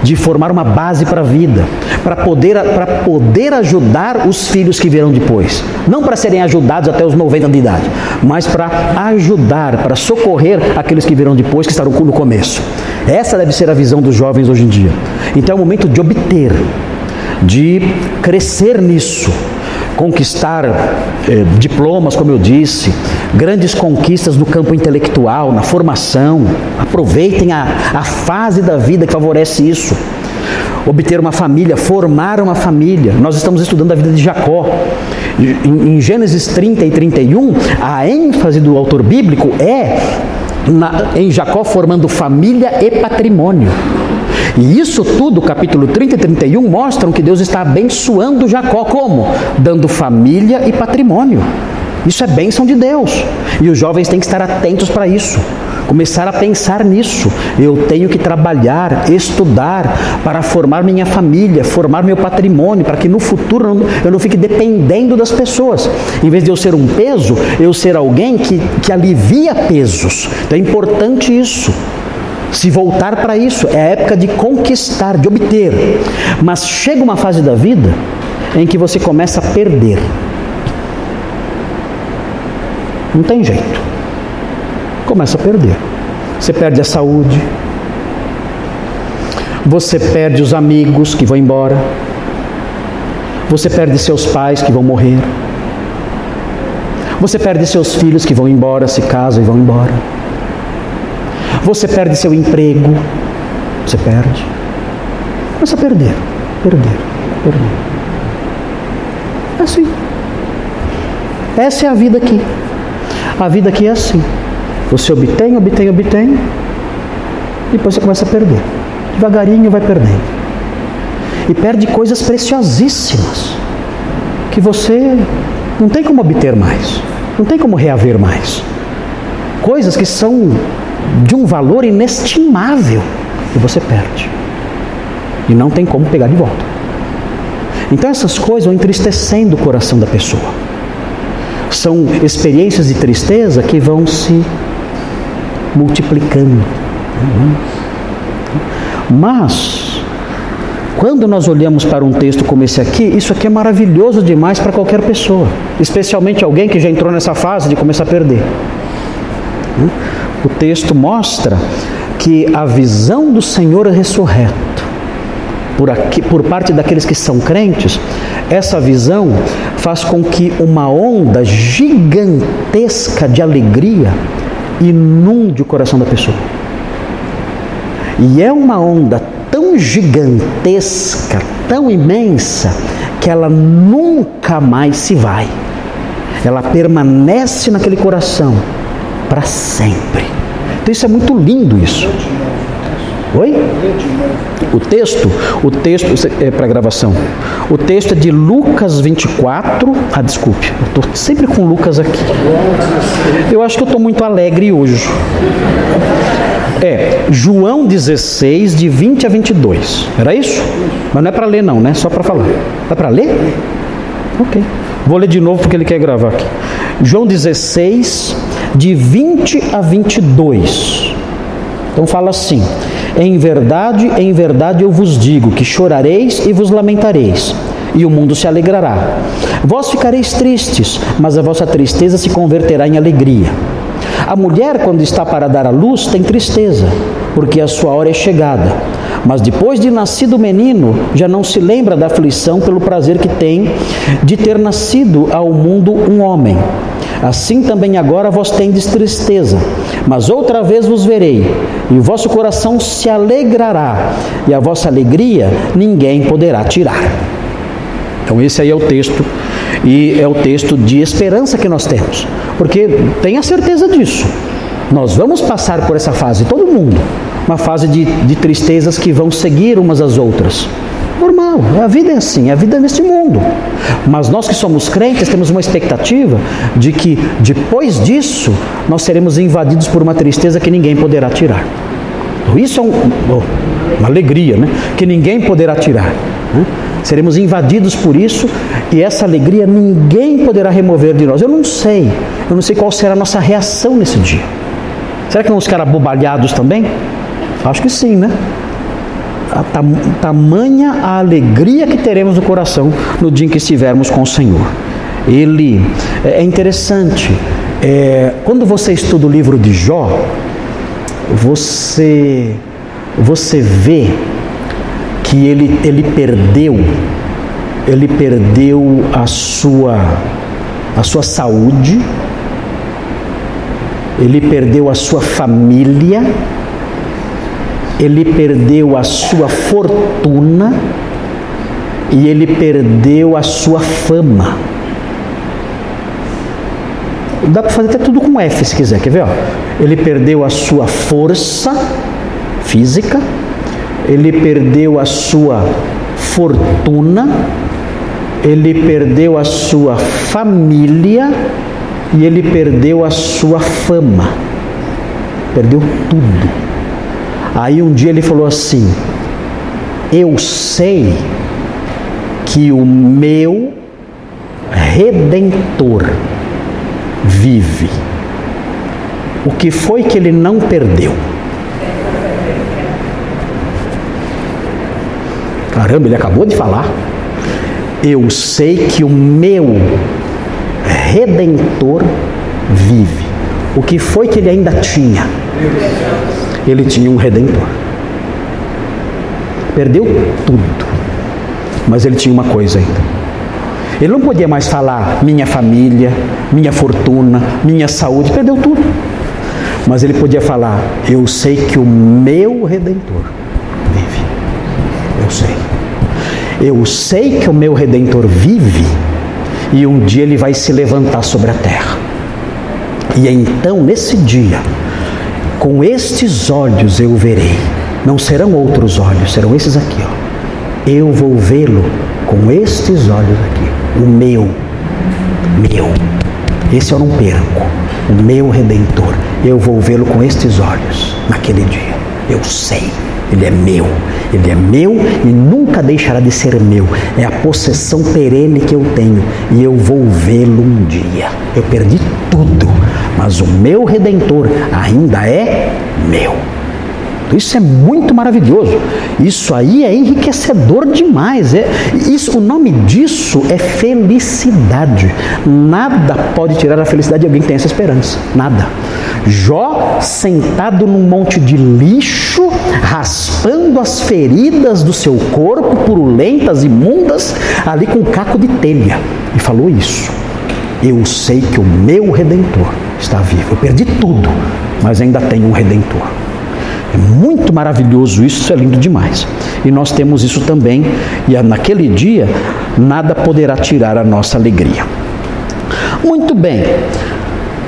de formar uma base para a vida, para poder, para poder ajudar os filhos que virão depois. Não para serem ajudados até os 90 de idade, mas para ajudar, para socorrer aqueles que virão depois, que estarão no começo. Essa deve ser a visão dos jovens hoje em dia. Então é o momento de obter, de crescer nisso conquistar eh, diplomas, como eu disse, grandes conquistas no campo intelectual, na formação. Aproveitem a, a fase da vida que favorece isso. Obter uma família, formar uma família. Nós estamos estudando a vida de Jacó. Em, em Gênesis 30 e 31, a ênfase do autor bíblico é na, em Jacó formando família e patrimônio. E isso tudo, capítulo 30 e 31, mostram que Deus está abençoando Jacó como? Dando família e patrimônio. Isso é bênção de Deus. E os jovens têm que estar atentos para isso. Começar a pensar nisso. Eu tenho que trabalhar, estudar para formar minha família, formar meu patrimônio, para que no futuro eu não fique dependendo das pessoas. Em vez de eu ser um peso, eu ser alguém que, que alivia pesos. Então é importante isso se voltar para isso. É a época de conquistar, de obter. Mas chega uma fase da vida em que você começa a perder. Não tem jeito. Começa a perder. Você perde a saúde. Você perde os amigos que vão embora. Você perde seus pais que vão morrer. Você perde seus filhos que vão embora, se casam e vão embora. Você perde seu emprego. Você perde. Começa a perder, perder, perder. É assim. Essa é a vida aqui. A vida aqui é assim. Você obtém, obtém, obtém. E depois você começa a perder. Devagarinho vai perdendo. E perde coisas preciosíssimas. Que você não tem como obter mais. Não tem como reaver mais. Coisas que são de um valor inestimável e você perde. E não tem como pegar de volta. Então essas coisas vão entristecendo o coração da pessoa. São experiências de tristeza que vão se multiplicando. Mas, quando nós olhamos para um texto como esse aqui, isso aqui é maravilhoso demais para qualquer pessoa, especialmente alguém que já entrou nessa fase de começar a perder. O texto mostra que a visão do Senhor ressurreto, por, aqui, por parte daqueles que são crentes, essa visão faz com que uma onda gigantesca de alegria inunde o coração da pessoa. E é uma onda tão gigantesca, tão imensa, que ela nunca mais se vai. Ela permanece naquele coração para sempre. Então isso é muito lindo isso. Oi? O texto, o texto é para gravação. O texto é de Lucas 24. Ah, desculpe, eu estou sempre com Lucas aqui. Eu acho que eu estou muito alegre hoje. É, João 16, de 20 a 22. Era isso? Mas não é para ler, não, né? Só para falar. É para ler? Ok. Vou ler de novo porque ele quer gravar aqui. João 16, de 20 a 22. Então fala assim: Em verdade, em verdade eu vos digo que chorareis e vos lamentareis, e o mundo se alegrará. Vós ficareis tristes, mas a vossa tristeza se converterá em alegria. A mulher, quando está para dar à luz, tem tristeza, porque a sua hora é chegada. Mas depois de nascido o menino, já não se lembra da aflição pelo prazer que tem de ter nascido ao mundo um homem. Assim também agora vós tendes tristeza, mas outra vez vos verei, e o vosso coração se alegrará, e a vossa alegria ninguém poderá tirar. Então, esse aí é o texto, e é o texto de esperança que nós temos, porque tenha certeza disso. Nós vamos passar por essa fase, todo mundo, uma fase de, de tristezas que vão seguir umas às outras. Normal, a vida é assim, a vida é neste mundo. Mas nós que somos crentes temos uma expectativa de que depois disso nós seremos invadidos por uma tristeza que ninguém poderá tirar. Então, isso é um, uma alegria, né? Que ninguém poderá tirar. Né? Seremos invadidos por isso e essa alegria ninguém poderá remover de nós. Eu não sei, eu não sei qual será a nossa reação nesse dia. Será que vamos ficar abobalhados também? Acho que sim, né? A tam, tamanha a alegria que teremos no coração no dia em que estivermos com o Senhor. Ele é, é interessante. É, quando você estuda o livro de Jó, você você vê que ele, ele perdeu ele perdeu a sua a sua saúde, ele perdeu a sua família, ele perdeu a sua fortuna e ele perdeu a sua fama. Dá para fazer até tudo com F se quiser, quer ver? Ó? Ele perdeu a sua força física, ele perdeu a sua fortuna, ele perdeu a sua família e ele perdeu a sua fama. Perdeu tudo. Aí um dia ele falou assim: Eu sei que o meu redentor vive. O que foi que ele não perdeu? Caramba, ele acabou de falar. Eu sei que o meu redentor vive. O que foi que ele ainda tinha? Ele tinha um redentor. Perdeu tudo. Mas ele tinha uma coisa ainda ele não podia mais falar minha família, minha fortuna, minha saúde, perdeu tudo. Mas ele podia falar: Eu sei que o meu redentor vive. Eu sei. Eu sei que o meu redentor vive e um dia ele vai se levantar sobre a terra. E então, nesse dia, com estes olhos eu verei. Não serão outros olhos, serão esses aqui, ó. Eu vou vê-lo com estes olhos aqui o meu, meu. Esse eu não perco, o meu redentor. Eu vou vê-lo com estes olhos naquele dia. Eu sei, ele é meu, ele é meu e nunca deixará de ser meu. É a possessão perene que eu tenho e eu vou vê-lo um dia. Eu perdi tudo, mas o meu redentor ainda é meu. Isso é muito maravilhoso. Isso aí é enriquecedor demais. É, isso, o nome disso é felicidade. Nada pode tirar a felicidade de alguém que tem essa esperança. Nada. Jó sentado num monte de lixo, raspando as feridas do seu corpo, purulentas, imundas, ali com um caco de telha. E falou isso. Eu sei que o meu redentor está vivo. Eu perdi tudo, mas ainda tenho um redentor. É muito maravilhoso isso, isso é lindo demais. E nós temos isso também, e naquele dia nada poderá tirar a nossa alegria. Muito bem,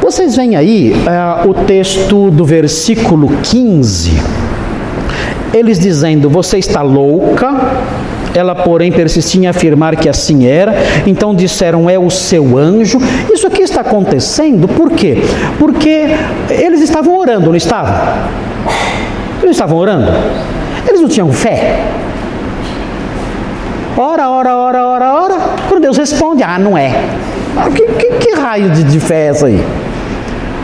vocês veem aí uh, o texto do versículo 15, eles dizendo: Você está louca. Ela, porém, persistia em afirmar que assim era. Então disseram: É o seu anjo. Isso aqui está acontecendo por quê? Porque eles estavam orando, não estavam? Eles estavam orando? Eles não tinham fé? Ora, ora, ora, ora, ora. Quando Deus responde, ah, não é. Ah, que, que, que raio de, de fé é essa aí?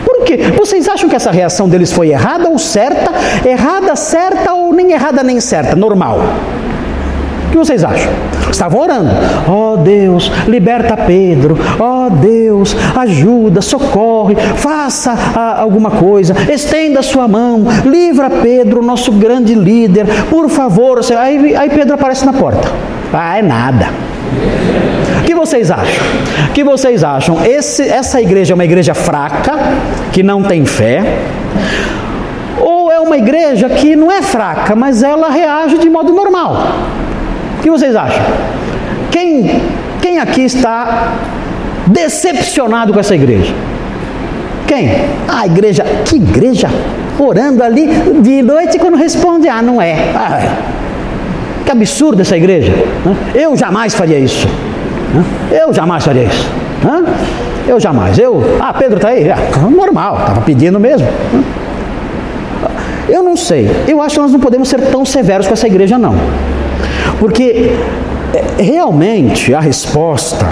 Por quê? Vocês acham que essa reação deles foi errada ou certa? Errada, certa ou nem errada nem certa? Normal. O que vocês acham? Estavam orando. Ó oh, Deus, liberta Pedro. Ó oh, Deus, ajuda, socorre, faça ah, alguma coisa. Estenda a sua mão. Livra Pedro, nosso grande líder. Por favor. Aí, aí Pedro aparece na porta. Ah, é nada. O que vocês acham? O que vocês acham? Esse, essa igreja é uma igreja fraca, que não tem fé? Ou é uma igreja que não é fraca, mas ela reage de modo normal? O que vocês acham? Quem, quem aqui está decepcionado com essa igreja? Quem? A igreja, que igreja? Orando ali de noite quando responde, ah, não é. Ah, que absurdo essa igreja. Eu jamais faria isso. Eu jamais faria isso. Eu jamais. Eu, ah, Pedro está aí? Ah, normal, estava pedindo mesmo. Eu não sei. Eu acho que nós não podemos ser tão severos com essa igreja, não. Porque é, realmente a resposta,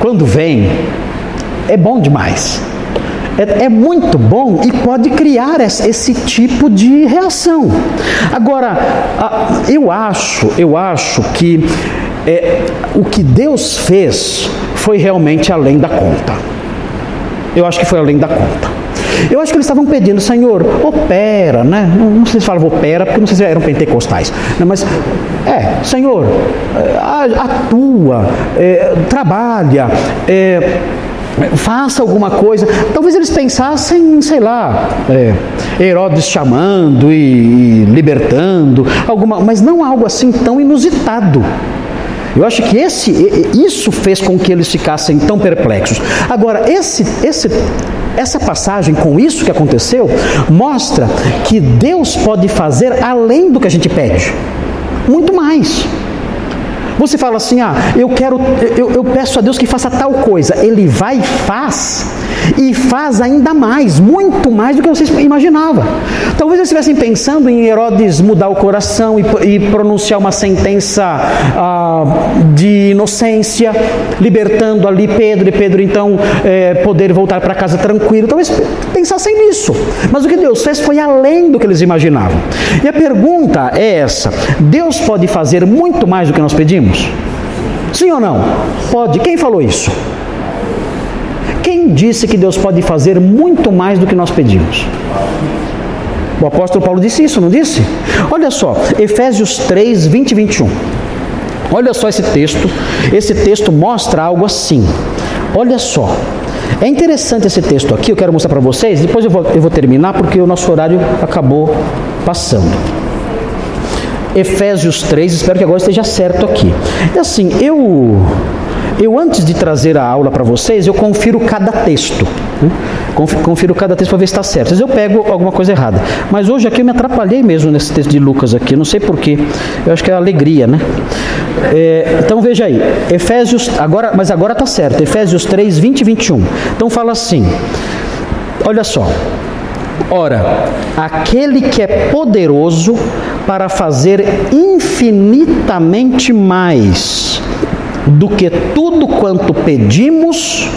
quando vem, é bom demais. é, é muito bom e pode criar esse, esse tipo de reação. Agora, eu acho, eu acho que é, o que Deus fez foi realmente além da conta. Eu acho que foi além da conta. Eu acho que eles estavam pedindo, Senhor, opera, né? Não, sei se falava opera, porque não sei se eram pentecostais, né? mas é, Senhor, é, atua, é, trabalha, é, faça alguma coisa. Talvez eles pensassem, sei lá, é, Herodes chamando e, e libertando, alguma, mas não algo assim tão inusitado. Eu acho que esse, isso fez com que eles ficassem tão perplexos. Agora, esse, esse, essa passagem, com isso que aconteceu, mostra que Deus pode fazer além do que a gente pede, muito mais. Você fala assim: ah, eu quero, eu, eu peço a Deus que faça tal coisa. Ele vai e faz, e faz ainda mais, muito mais do que vocês imaginavam. Talvez eles estivessem pensando em Herodes mudar o coração e, e pronunciar uma sentença ah, de inocência, libertando ali Pedro, e Pedro então é, poder voltar para casa tranquilo. Talvez pensassem nisso. Mas o que Deus fez foi além do que eles imaginavam. E a pergunta é essa: Deus pode fazer muito mais do que nós pedimos? Pedimos? Sim ou não? Pode. Quem falou isso? Quem disse que Deus pode fazer muito mais do que nós pedimos? O apóstolo Paulo disse isso, não disse? Olha só, Efésios 3, 20 e 21. Olha só esse texto. Esse texto mostra algo assim. Olha só. É interessante esse texto aqui, eu quero mostrar para vocês. Depois eu vou, eu vou terminar porque o nosso horário acabou passando. Efésios 3, espero que agora esteja certo aqui. E assim, eu eu antes de trazer a aula para vocês, eu confiro cada texto. Né? Confiro cada texto para ver se está certo. Às vezes eu pego alguma coisa errada. Mas hoje aqui eu me atrapalhei mesmo nesse texto de Lucas aqui. Não sei porquê. Eu acho que é alegria, né? É, então veja aí. Efésios, agora, mas agora está certo. Efésios 3, 20 e 21. Então fala assim. Olha só. Ora, aquele que é poderoso para fazer infinitamente mais do que tudo quanto pedimos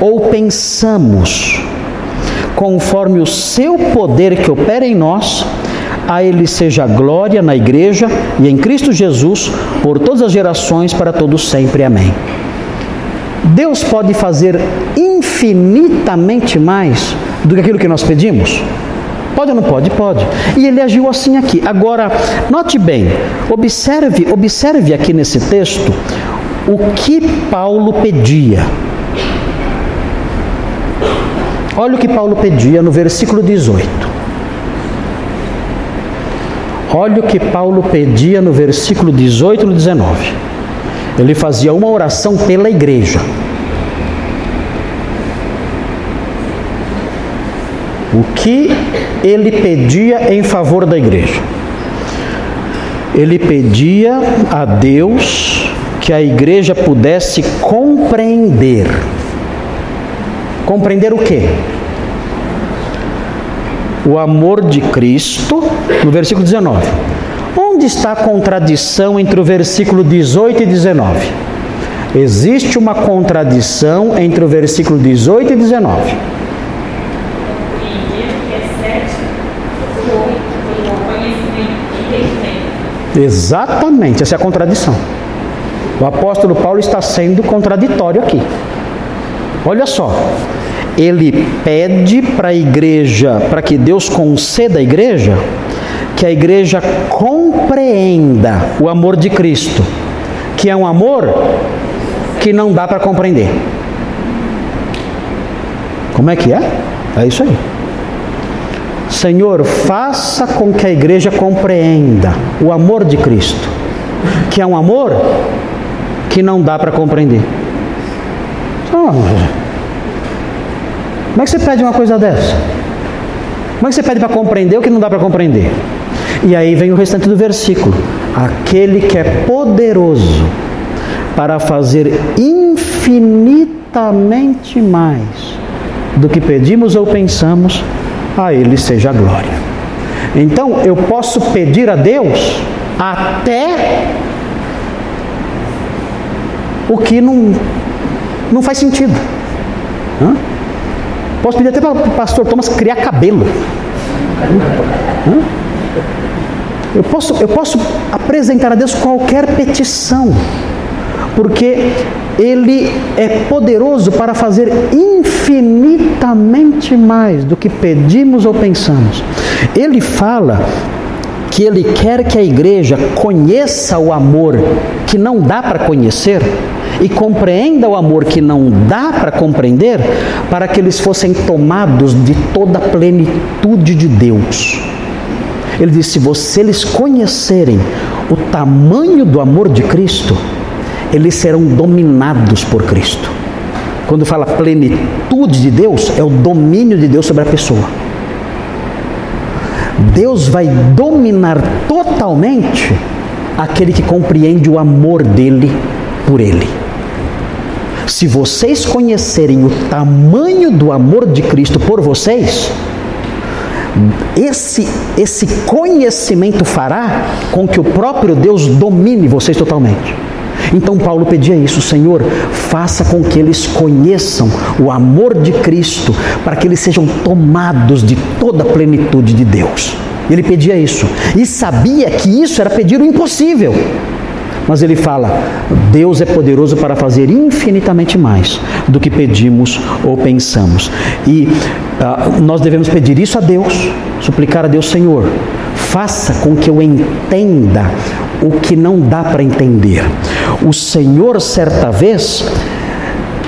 ou pensamos, conforme o seu poder que opera em nós, a Ele seja glória na Igreja e em Cristo Jesus por todas as gerações, para todos sempre. Amém. Deus pode fazer infinitamente mais do que aquilo que nós pedimos? Pode ou não pode? Pode. E ele agiu assim aqui. Agora, note bem, observe, observe aqui nesse texto o que Paulo pedia. Olha o que Paulo pedia no versículo 18. Olha o que Paulo pedia no versículo 18 e 19. Ele fazia uma oração pela igreja. O que ele pedia em favor da igreja? Ele pedia a Deus que a igreja pudesse compreender. Compreender o quê? O amor de Cristo, no versículo 19. Onde está a contradição entre o versículo 18 e 19? Existe uma contradição entre o versículo 18 e 19. Exatamente, essa é a contradição. O apóstolo Paulo está sendo contraditório aqui. Olha só, ele pede para a igreja, para que Deus conceda à igreja, que a igreja compreenda o amor de Cristo, que é um amor que não dá para compreender. Como é que é? É isso aí. Senhor, faça com que a igreja compreenda o amor de Cristo, que é um amor que não dá para compreender. Oh, como é que você pede uma coisa dessa? Como é que você pede para compreender o que não dá para compreender? E aí vem o restante do versículo: aquele que é poderoso para fazer infinitamente mais do que pedimos ou pensamos a Ele seja a glória. Então eu posso pedir a Deus até o que não, não faz sentido. Hã? Posso pedir até para o pastor Thomas criar cabelo. Eu posso, eu posso apresentar a Deus qualquer petição, porque Ele é poderoso para fazer infinitamente mais do que pedimos ou pensamos. Ele fala que Ele quer que a igreja conheça o amor que não dá para conhecer e compreenda o amor que não dá para compreender, para que eles fossem tomados de toda a plenitude de Deus. Ele disse: se vocês conhecerem o tamanho do amor de Cristo, eles serão dominados por Cristo. Quando fala plenitude de Deus, é o domínio de Deus sobre a pessoa. Deus vai dominar totalmente aquele que compreende o amor dele por ele. Se vocês conhecerem o tamanho do amor de Cristo por vocês, esse, esse conhecimento fará com que o próprio Deus domine vocês totalmente. Então Paulo pedia isso, Senhor, faça com que eles conheçam o amor de Cristo, para que eles sejam tomados de toda a plenitude de Deus. Ele pedia isso e sabia que isso era pedir o impossível. Mas ele fala: Deus é poderoso para fazer infinitamente mais do que pedimos ou pensamos. E uh, nós devemos pedir isso a Deus, suplicar a Deus, Senhor, faça com que eu entenda o que não dá para entender. O Senhor, certa vez,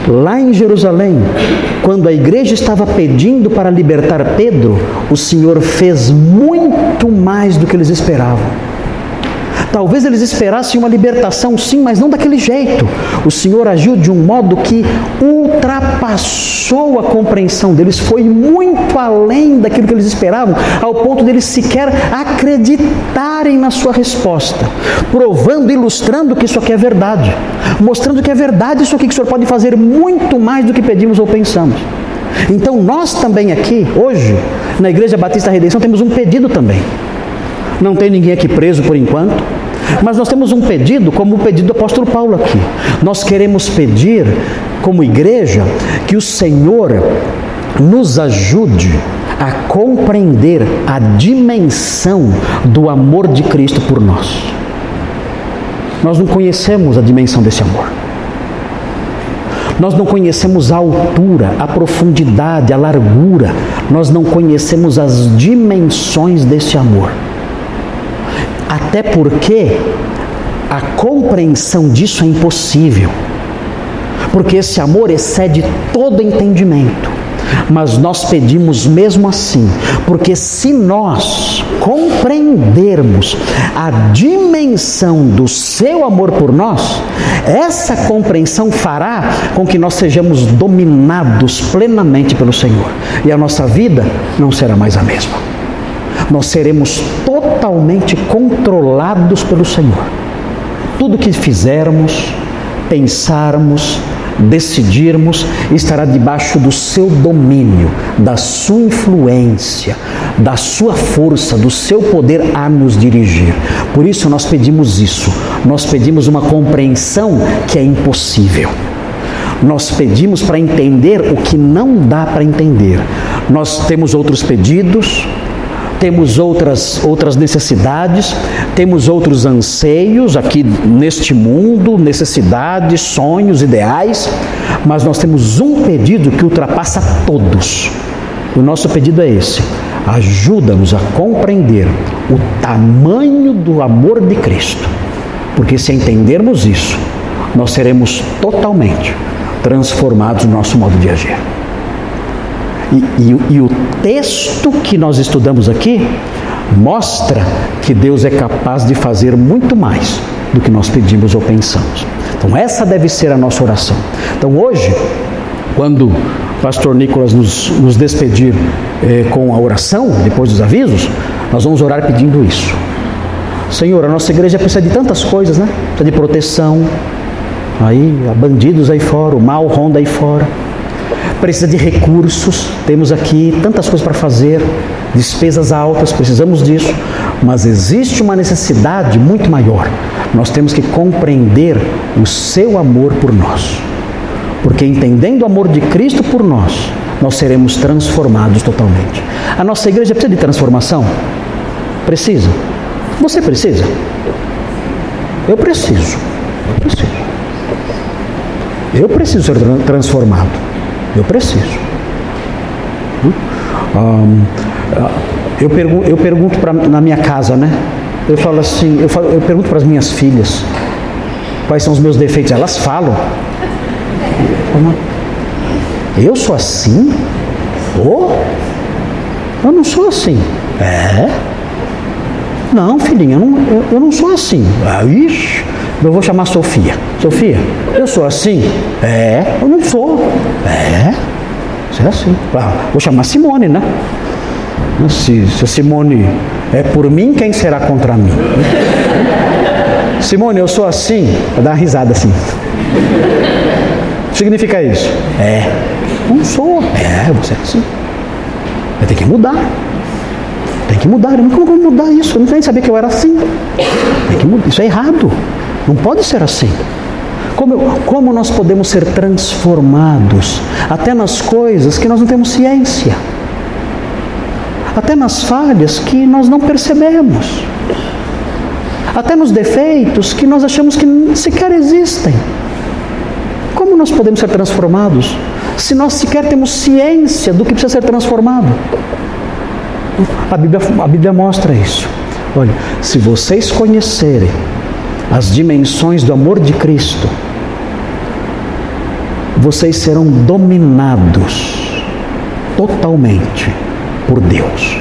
Lá em Jerusalém, quando a igreja estava pedindo para libertar Pedro, o Senhor fez muito mais do que eles esperavam. Talvez eles esperassem uma libertação, sim, mas não daquele jeito. O Senhor agiu de um modo que ultrapassou a compreensão deles, foi muito além daquilo que eles esperavam, ao ponto deles sequer acreditarem na sua resposta, provando, ilustrando que isso aqui é verdade, mostrando que é verdade isso aqui que o Senhor pode fazer muito mais do que pedimos ou pensamos. Então nós também aqui, hoje, na Igreja Batista Redenção, temos um pedido também. Não tem ninguém aqui preso por enquanto. Mas nós temos um pedido, como o pedido do apóstolo Paulo aqui. Nós queremos pedir, como igreja, que o Senhor nos ajude a compreender a dimensão do amor de Cristo por nós. Nós não conhecemos a dimensão desse amor. Nós não conhecemos a altura, a profundidade, a largura. Nós não conhecemos as dimensões desse amor. Até porque a compreensão disso é impossível. Porque esse amor excede todo entendimento. Mas nós pedimos mesmo assim, porque se nós compreendermos a dimensão do seu amor por nós, essa compreensão fará com que nós sejamos dominados plenamente pelo Senhor e a nossa vida não será mais a mesma nós seremos totalmente controlados pelo Senhor. Tudo que fizermos, pensarmos, decidirmos, estará debaixo do seu domínio, da sua influência, da sua força, do seu poder a nos dirigir. Por isso nós pedimos isso. Nós pedimos uma compreensão que é impossível. Nós pedimos para entender o que não dá para entender. Nós temos outros pedidos, temos outras, outras necessidades, temos outros anseios aqui neste mundo, necessidades, sonhos, ideais, mas nós temos um pedido que ultrapassa todos. O nosso pedido é esse: ajuda-nos a compreender o tamanho do amor de Cristo, porque se entendermos isso, nós seremos totalmente transformados no nosso modo de agir. E, e, e o texto que nós estudamos aqui mostra que Deus é capaz de fazer muito mais do que nós pedimos ou pensamos. Então, essa deve ser a nossa oração. Então, hoje, quando o pastor Nicolas nos, nos despedir eh, com a oração, depois dos avisos, nós vamos orar pedindo isso. Senhor, a nossa igreja precisa de tantas coisas, né? Precisa de proteção. Aí, há bandidos aí fora, o mal ronda aí fora precisa de recursos, temos aqui tantas coisas para fazer, despesas altas, precisamos disso, mas existe uma necessidade muito maior. Nós temos que compreender o seu amor por nós. Porque entendendo o amor de Cristo por nós, nós seremos transformados totalmente. A nossa igreja precisa de transformação? Precisa. Você precisa? Eu preciso. Eu preciso. Eu preciso ser transformado. Eu preciso. Um, eu, eu pergunto pra, na minha casa, né? Eu falo assim, eu, falo, eu pergunto para as minhas filhas quais são os meus defeitos. Elas falam. Eu sou assim? Oh, eu não sou assim. É? Não, filhinha, eu não, eu, eu não sou assim. Ah, ixi, eu vou chamar Sofia. Sofia, eu sou assim? É, eu não sou. É, você é assim. Ah, vou chamar Simone, né? Se, se Simone é por mim, quem será contra mim? Simone, eu sou assim. Vou dar uma risada assim. Significa isso? É. Não sou. É, você é assim. Vai ter que mudar. Tem que mudar. Como vou mudar isso? Eu não nem sabia que eu era assim. Tem que mudar. Isso é errado. Não pode ser assim. Como, como nós podemos ser transformados até nas coisas que nós não temos ciência? Até nas falhas que nós não percebemos? Até nos defeitos que nós achamos que sequer existem? Como nós podemos ser transformados se nós sequer temos ciência do que precisa ser transformado? A Bíblia, a Bíblia mostra isso. Olha, se vocês conhecerem as dimensões do amor de Cristo, vocês serão dominados totalmente por Deus.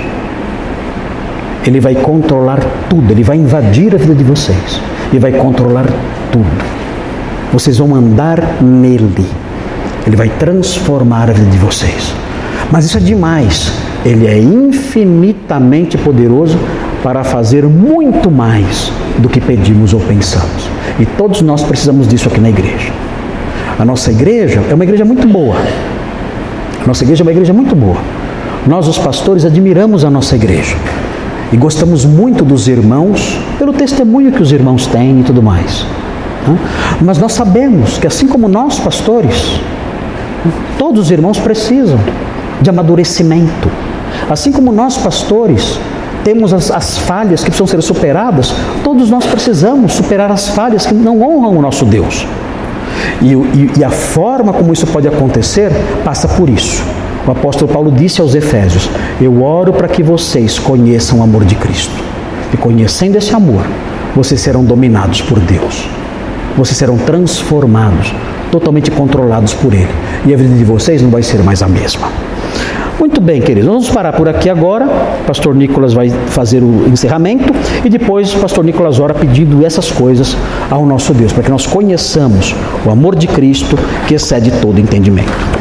Ele vai controlar tudo, ele vai invadir a vida de vocês e vai controlar tudo. Vocês vão andar nele. Ele vai transformar a vida de vocês. Mas isso é demais. Ele é infinitamente poderoso para fazer muito mais do que pedimos ou pensamos. E todos nós precisamos disso aqui na igreja. A nossa igreja é uma igreja muito boa. A nossa igreja é uma igreja muito boa. Nós, os pastores, admiramos a nossa igreja e gostamos muito dos irmãos pelo testemunho que os irmãos têm e tudo mais. Mas nós sabemos que, assim como nós, pastores, todos os irmãos precisam de amadurecimento. Assim como nós, pastores, temos as, as, falhas que precisam ser superadas, todos nós precisamos superar as falhas que não honram o nosso Deus. E, e, e a forma como isso pode acontecer passa por isso. O apóstolo Paulo disse aos Efésios: Eu oro para que vocês conheçam o amor de Cristo. E conhecendo esse amor, vocês serão dominados por Deus. Vocês serão transformados, totalmente controlados por Ele. E a vida de vocês não vai ser mais a mesma. Muito bem, queridos, vamos parar por aqui agora. O pastor Nicolas vai fazer o encerramento e depois o pastor Nicolas ora pedindo essas coisas ao nosso Deus, para que nós conheçamos o amor de Cristo que excede todo entendimento.